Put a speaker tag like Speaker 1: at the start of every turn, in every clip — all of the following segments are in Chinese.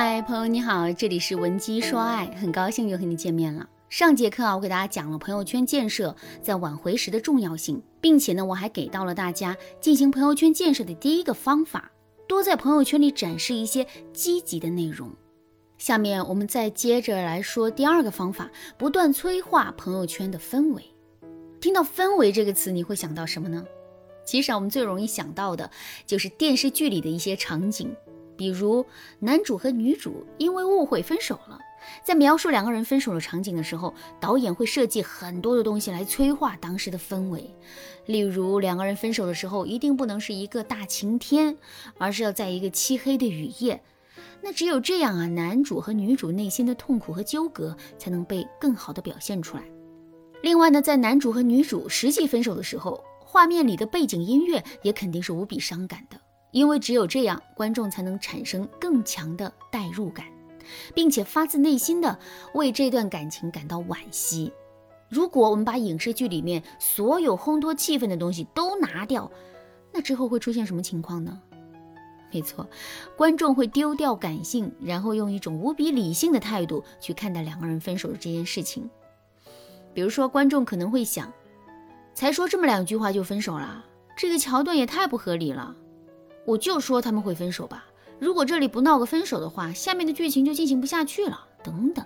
Speaker 1: 嗨，朋友你好，这里是文姬说爱，很高兴又和你见面了。上节课啊，我给大家讲了朋友圈建设在挽回时的重要性，并且呢，我还给到了大家进行朋友圈建设的第一个方法，多在朋友圈里展示一些积极的内容。下面我们再接着来说第二个方法，不断催化朋友圈的氛围。听到“氛围”这个词，你会想到什么呢？其实啊，我们最容易想到的就是电视剧里的一些场景。比如男主和女主因为误会分手了，在描述两个人分手的场景的时候，导演会设计很多的东西来催化当时的氛围。例如，两个人分手的时候，一定不能是一个大晴天，而是要在一个漆黑的雨夜。那只有这样啊，男主和女主内心的痛苦和纠葛才能被更好的表现出来。另外呢，在男主和女主实际分手的时候，画面里的背景音乐也肯定是无比伤感的。因为只有这样，观众才能产生更强的代入感，并且发自内心的为这段感情感到惋惜。如果我们把影视剧里面所有烘托气氛的东西都拿掉，那之后会出现什么情况呢？没错，观众会丢掉感性，然后用一种无比理性的态度去看待两个人分手的这件事情。比如说，观众可能会想：才说这么两句话就分手了，这个桥段也太不合理了。我就说他们会分手吧。如果这里不闹个分手的话，下面的剧情就进行不下去了。等等，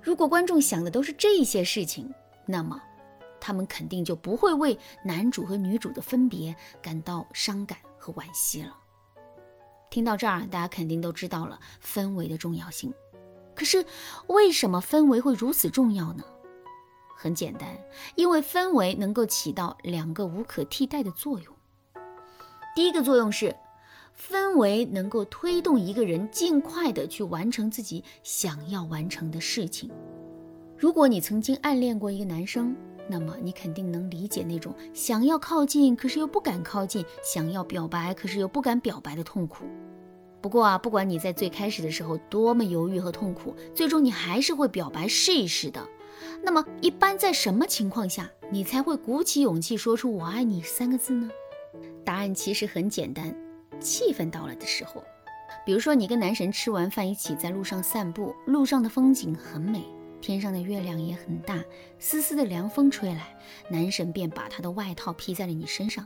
Speaker 1: 如果观众想的都是这些事情，那么他们肯定就不会为男主和女主的分别感到伤感和惋惜了。听到这儿，大家肯定都知道了氛围的重要性。可是为什么氛围会如此重要呢？很简单，因为氛围能够起到两个无可替代的作用。第一个作用是，氛围能够推动一个人尽快的去完成自己想要完成的事情。如果你曾经暗恋过一个男生，那么你肯定能理解那种想要靠近可是又不敢靠近，想要表白可是又不敢表白的痛苦。不过啊，不管你在最开始的时候多么犹豫和痛苦，最终你还是会表白试一试的。那么，一般在什么情况下，你才会鼓起勇气说出“我爱你”三个字呢？答案其实很简单，气氛到了的时候，比如说你跟男神吃完饭一起在路上散步，路上的风景很美，天上的月亮也很大，丝丝的凉风吹来，男神便把他的外套披在了你身上。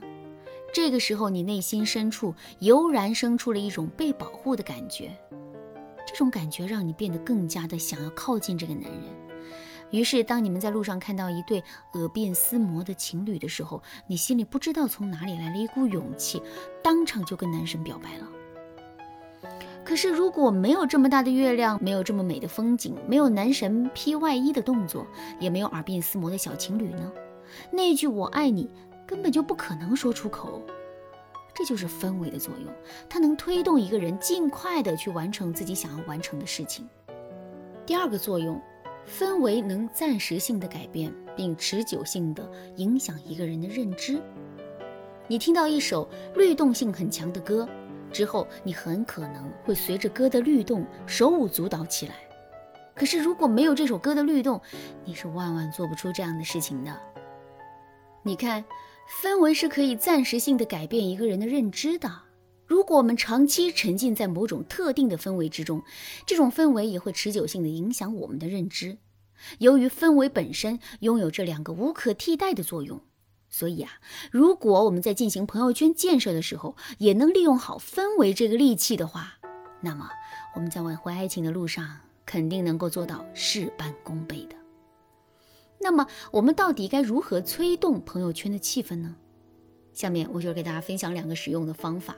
Speaker 1: 这个时候，你内心深处油然生出了一种被保护的感觉，这种感觉让你变得更加的想要靠近这个男人。于是，当你们在路上看到一对耳鬓厮磨的情侣的时候，你心里不知道从哪里来了一股勇气，当场就跟男神表白了。可是，如果没有这么大的月亮，没有这么美的风景，没有男神披外衣的动作，也没有耳鬓厮磨的小情侣呢？那句“我爱你”根本就不可能说出口。这就是氛围的作用，它能推动一个人尽快的去完成自己想要完成的事情。第二个作用。氛围能暂时性的改变，并持久性的影响一个人的认知。你听到一首律动性很强的歌之后，你很可能会随着歌的律动手舞足蹈起来。可是如果没有这首歌的律动，你是万万做不出这样的事情的。你看，氛围是可以暂时性的改变一个人的认知的。如果我们长期沉浸在某种特定的氛围之中，这种氛围也会持久性的影响我们的认知。由于氛围本身拥有这两个无可替代的作用，所以啊，如果我们在进行朋友圈建设的时候，也能利用好氛围这个利器的话，那么我们在挽回爱情的路上肯定能够做到事半功倍的。那么，我们到底该如何催动朋友圈的气氛呢？下面我就给大家分享两个实用的方法。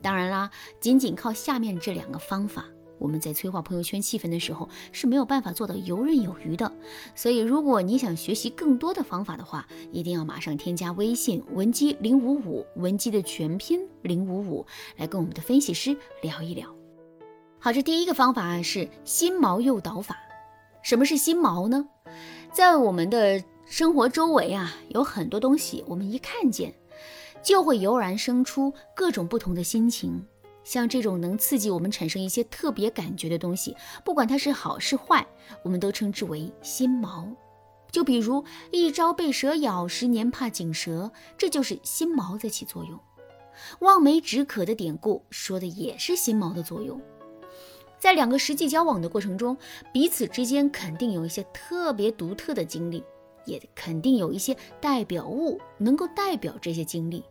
Speaker 1: 当然啦，仅仅靠下面这两个方法，我们在催化朋友圈气氛的时候是没有办法做到游刃有余的。所以，如果你想学习更多的方法的话，一定要马上添加微信文姬零五五，文姬的全拼零五五，来跟我们的分析师聊一聊。好，这第一个方法是心锚诱导法。什么是心锚呢？在我们的生活周围啊，有很多东西，我们一看见。就会油然生出各种不同的心情，像这种能刺激我们产生一些特别感觉的东西，不管它是好是坏，我们都称之为心锚。就比如“一朝被蛇咬，十年怕井蛇”，这就是心锚在起作用。望梅止渴的典故说的也是心锚的作用。在两个实际交往的过程中，彼此之间肯定有一些特别独特的经历，也肯定有一些代表物能够代表这些经历。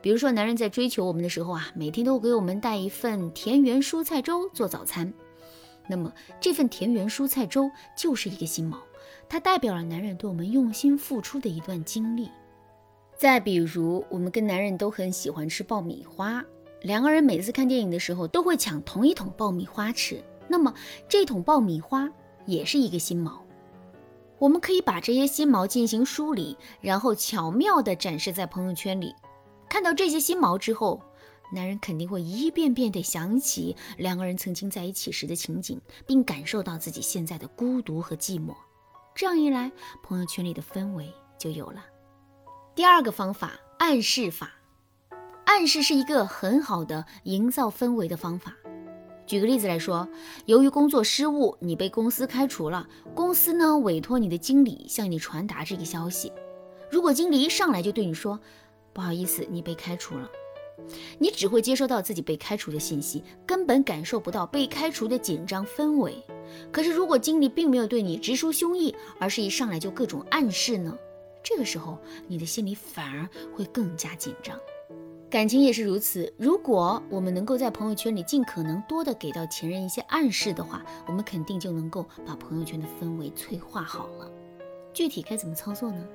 Speaker 1: 比如说，男人在追求我们的时候啊，每天都给我们带一份田园蔬菜粥做早餐，那么这份田园蔬菜粥就是一个心锚，它代表了男人对我们用心付出的一段经历。再比如，我们跟男人都很喜欢吃爆米花。两个人每次看电影的时候都会抢同一桶爆米花吃，那么这桶爆米花也是一个心锚。我们可以把这些心锚进行梳理，然后巧妙地展示在朋友圈里。看到这些心锚之后，男人肯定会一遍遍地想起两个人曾经在一起时的情景，并感受到自己现在的孤独和寂寞。这样一来，朋友圈里的氛围就有了。第二个方法，暗示法。暗示是一个很好的营造氛围的方法。举个例子来说，由于工作失误，你被公司开除了。公司呢委托你的经理向你传达这个消息。如果经理一上来就对你说：“不好意思，你被开除了。”你只会接收到自己被开除的信息，根本感受不到被开除的紧张氛围。可是如果经理并没有对你直抒胸臆，而是一上来就各种暗示呢？这个时候你的心里反而会更加紧张。感情也是如此。如果我们能够在朋友圈里尽可能多的给到前任一些暗示的话，我们肯定就能够把朋友圈的氛围催化好了。具体该怎么操作呢？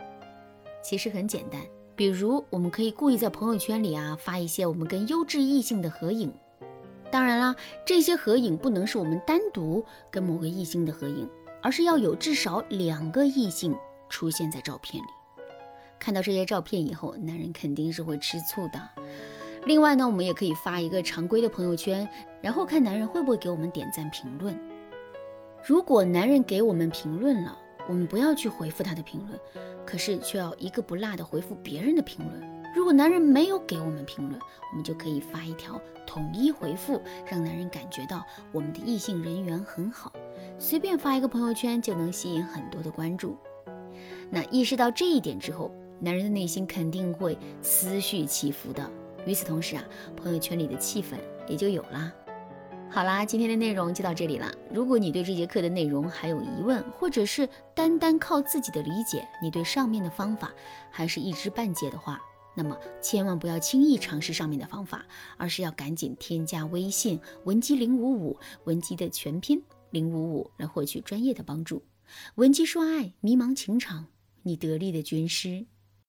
Speaker 1: 其实很简单，比如我们可以故意在朋友圈里啊发一些我们跟优质异性的合影。当然啦，这些合影不能是我们单独跟某个异性的合影，而是要有至少两个异性出现在照片里。看到这些照片以后，男人肯定是会吃醋的。另外呢，我们也可以发一个常规的朋友圈，然后看男人会不会给我们点赞评论。如果男人给我们评论了，我们不要去回复他的评论，可是却要一个不落的回复别人的评论。如果男人没有给我们评论，我们就可以发一条统一回复，让男人感觉到我们的异性人缘很好。随便发一个朋友圈就能吸引很多的关注。那意识到这一点之后，男人的内心肯定会思绪起伏的。与此同时啊，朋友圈里的气氛也就有啦。好啦，今天的内容就到这里了。如果你对这节课的内容还有疑问，或者是单单靠自己的理解，你对上面的方法还是一知半解的话，那么千万不要轻易尝试上面的方法，而是要赶紧添加微信文姬零五五，文姬的全拼零五五，来获取专业的帮助。文姬说爱，迷茫情场，你得力的军师。